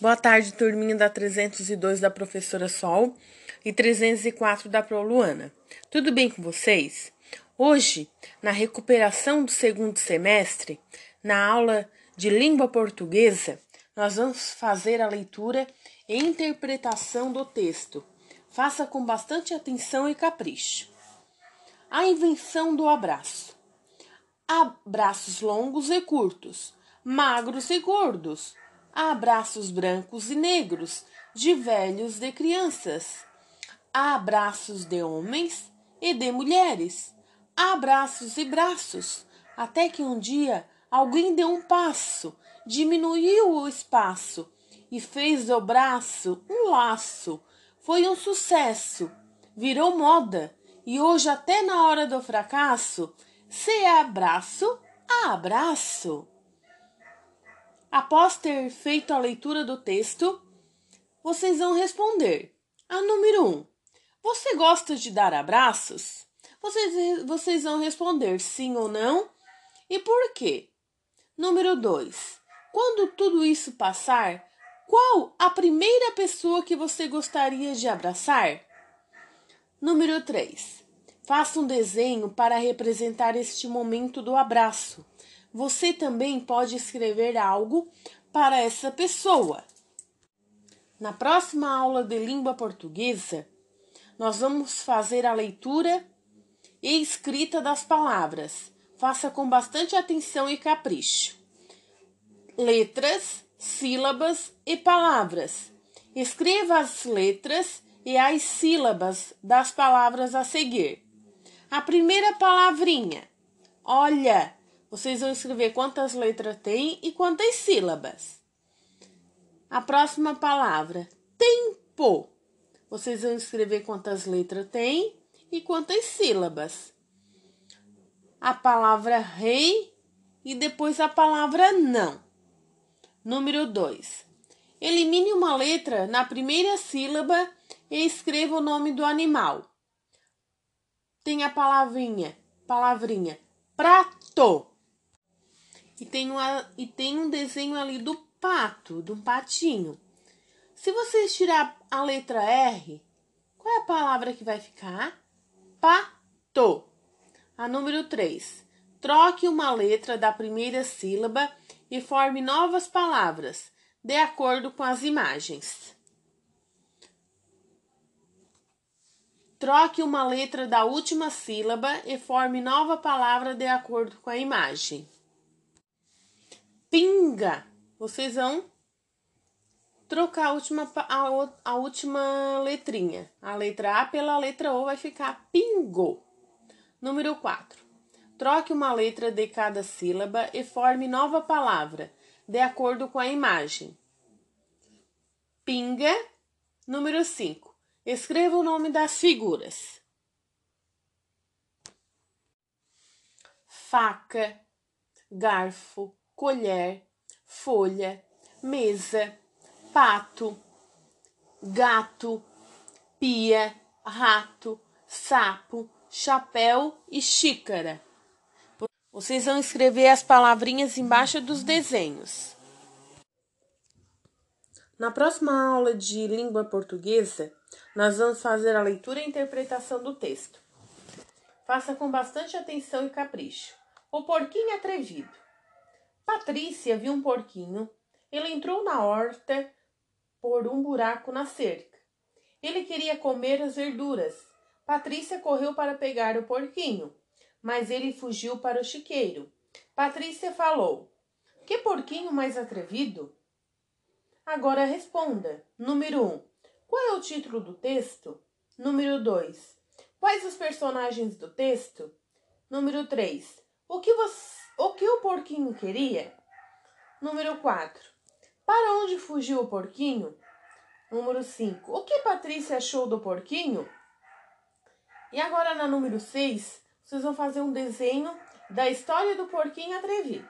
Boa tarde, turminha da 302 da professora Sol e 304 da Pro Luana. Tudo bem com vocês? Hoje, na recuperação do segundo semestre, na aula de língua portuguesa, nós vamos fazer a leitura e interpretação do texto. Faça com bastante atenção e capricho. A invenção do abraço. Abraços longos e curtos, magros e gordos Há abraços brancos e negros, de velhos e crianças. Há abraços de homens e de mulheres. Há abraços e braços, até que um dia alguém deu um passo, diminuiu o espaço e fez do braço um laço. Foi um sucesso, virou moda e hoje, até na hora do fracasso, se é abraço, abraço. Após ter feito a leitura do texto, vocês vão responder. A número 1. Um, você gosta de dar abraços? Vocês, vocês vão responder sim ou não e por quê. Número 2. Quando tudo isso passar, qual a primeira pessoa que você gostaria de abraçar? Número 3. Faça um desenho para representar este momento do abraço você também pode escrever algo para essa pessoa. Na próxima aula de língua portuguesa, nós vamos fazer a leitura e escrita das palavras. Faça com bastante atenção e capricho. Letras, sílabas e palavras. Escreva as letras e as sílabas das palavras a seguir. A primeira palavrinha. Olha, vocês vão escrever quantas letras tem e quantas sílabas. A próxima palavra, tempo. Vocês vão escrever quantas letras tem e quantas sílabas. A palavra rei e depois a palavra não. Número 2. Elimine uma letra na primeira sílaba e escreva o nome do animal. Tem a palavrinha, palavrinha prato. E tem, uma, e tem um desenho ali do pato, um patinho. Se vocês tirar a letra R, qual é a palavra que vai ficar? Pato. A número 3. Troque uma letra da primeira sílaba e forme novas palavras, de acordo com as imagens. Troque uma letra da última sílaba e forme nova palavra de acordo com a imagem pinga. Vocês vão trocar a última, a, a última letrinha. A letra A pela letra O vai ficar pingo. Número 4. Troque uma letra de cada sílaba e forme nova palavra, de acordo com a imagem. Pinga. Número 5. Escreva o nome das figuras. Faca, garfo, colher, folha, mesa, pato, gato, pia, rato, sapo, chapéu e xícara. Vocês vão escrever as palavrinhas embaixo dos desenhos. Na próxima aula de língua portuguesa, nós vamos fazer a leitura e interpretação do texto. Faça com bastante atenção e capricho. O porquinho atrevido. Patrícia viu um porquinho. Ele entrou na horta por um buraco na cerca. Ele queria comer as verduras. Patrícia correu para pegar o porquinho, mas ele fugiu para o chiqueiro. Patrícia falou: Que porquinho mais atrevido? Agora responda. Número 1. Um, qual é o título do texto? Número 2. Quais os personagens do texto? Número 3. O que você o que o porquinho queria? Número 4. Para onde fugiu o porquinho? Número 5. O que Patrícia achou do porquinho? E agora na número 6, vocês vão fazer um desenho da história do porquinho atrevido.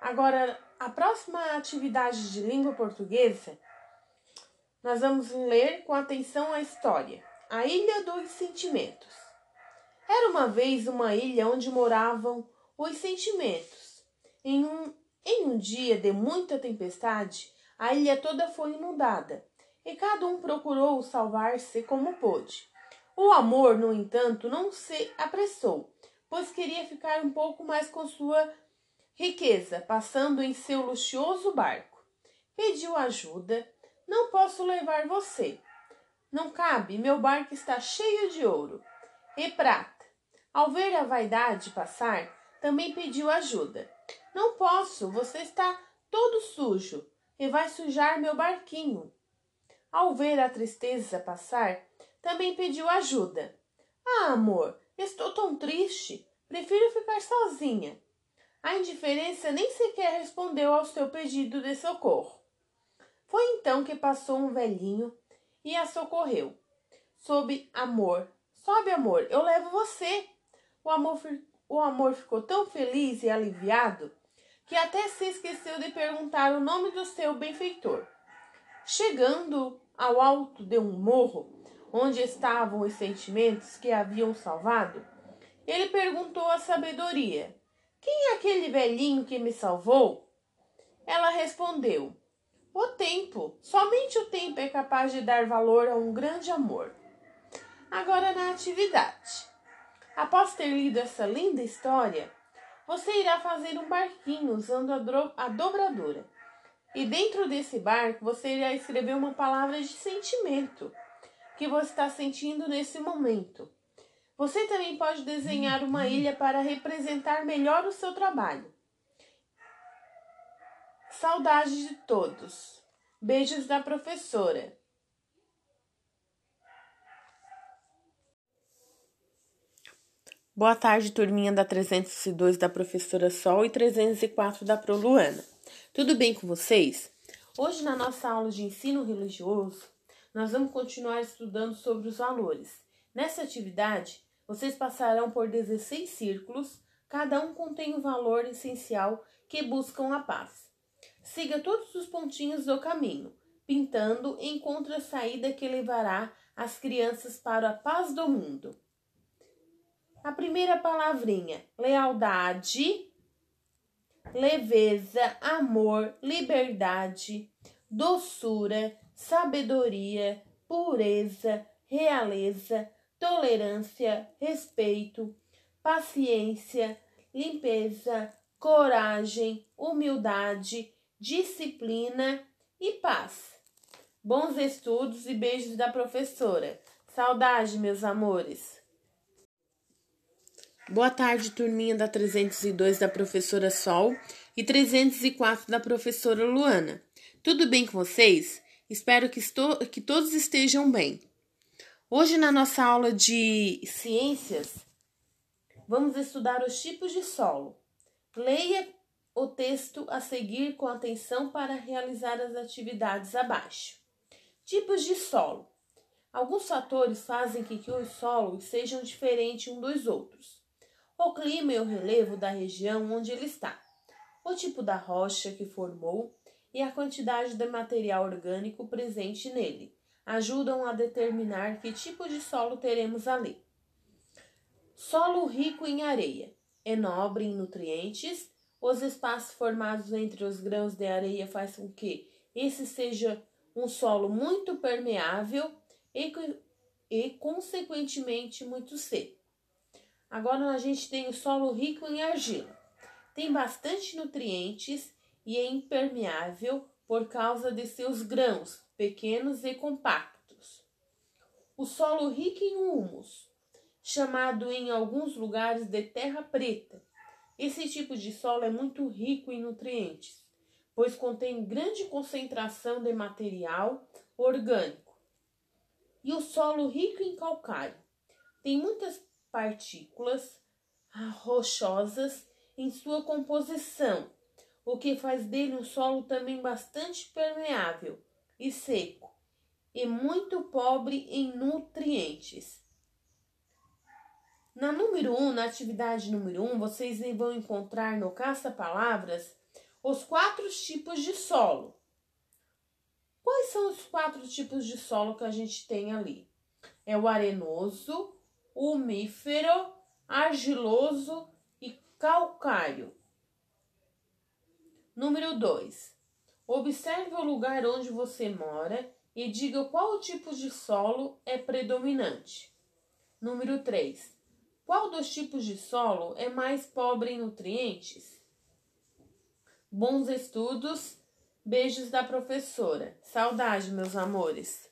Agora, a próxima atividade de língua portuguesa, nós vamos ler com atenção a história. A Ilha dos Sentimentos. Era uma vez uma ilha onde moravam os sentimentos. Em, um, em um dia de muita tempestade, a ilha toda foi inundada e cada um procurou salvar-se como pôde. O amor, no entanto, não se apressou, pois queria ficar um pouco mais com sua riqueza, passando em seu luxuoso barco. Pediu ajuda. Não posso levar você. Não cabe, meu barco está cheio de ouro e prata. Ao ver a vaidade passar, também pediu ajuda. Não posso, você está todo sujo e vai sujar meu barquinho. Ao ver a tristeza passar, também pediu ajuda. Ah, amor, estou tão triste. Prefiro ficar sozinha. A indiferença nem sequer respondeu ao seu pedido de socorro. Foi então que passou um velhinho e a socorreu. Sob amor, sobe amor, eu levo você. O amor, o amor ficou tão feliz e aliviado que até se esqueceu de perguntar o nome do seu benfeitor. Chegando ao alto de um morro, onde estavam os sentimentos que haviam salvado, ele perguntou à sabedoria: Quem é aquele velhinho que me salvou? Ela respondeu: O tempo. Somente o tempo é capaz de dar valor a um grande amor. Agora na atividade. Após ter lido essa linda história, você irá fazer um barquinho usando a, a dobradura. E dentro desse barco você irá escrever uma palavra de sentimento que você está sentindo nesse momento. Você também pode desenhar uma ilha para representar melhor o seu trabalho. Saudade de todos. Beijos da professora. Boa tarde, turminha da 302 da professora Sol e 304 da Pro Luana. Tudo bem com vocês? Hoje, na nossa aula de ensino religioso, nós vamos continuar estudando sobre os valores. Nessa atividade, vocês passarão por 16 círculos, cada um contém um valor essencial que buscam a paz. Siga todos os pontinhos do caminho, pintando encontre a saída que levará as crianças para a paz do mundo. A primeira palavrinha, lealdade, leveza, amor, liberdade, doçura, sabedoria, pureza, realeza, tolerância, respeito, paciência, limpeza, coragem, humildade, disciplina e paz. Bons estudos e beijos da professora. Saudade, meus amores. Boa tarde, turminha da 302 da professora Sol e 304 da professora Luana. Tudo bem com vocês? Espero que, estou, que todos estejam bem. Hoje, na nossa aula de ciências, vamos estudar os tipos de solo. Leia o texto a seguir com atenção para realizar as atividades abaixo. Tipos de solo. Alguns fatores fazem que, os solos sejam diferentes uns dos outros o clima e o relevo da região onde ele está, o tipo da rocha que formou e a quantidade de material orgânico presente nele ajudam a determinar que tipo de solo teremos ali. Solo rico em areia, é nobre em nutrientes, os espaços formados entre os grãos de areia faz com que esse seja um solo muito permeável e, e consequentemente muito seco. Agora a gente tem o solo rico em argila. Tem bastante nutrientes e é impermeável por causa de seus grãos pequenos e compactos. O solo rico em humus, chamado em alguns lugares de terra preta. Esse tipo de solo é muito rico em nutrientes, pois contém grande concentração de material orgânico. E o solo rico em calcário tem muitas partículas rochosas em sua composição, o que faz dele um solo também bastante permeável e seco e muito pobre em nutrientes. Na número 1, um, na atividade número 1, um, vocês vão encontrar no caça-palavras os quatro tipos de solo. Quais são os quatro tipos de solo que a gente tem ali? É o arenoso, umífero, argiloso e calcário. Número 2. Observe o lugar onde você mora e diga qual tipo de solo é predominante. Número 3. Qual dos tipos de solo é mais pobre em nutrientes? Bons estudos. Beijos da professora. Saudade, meus amores.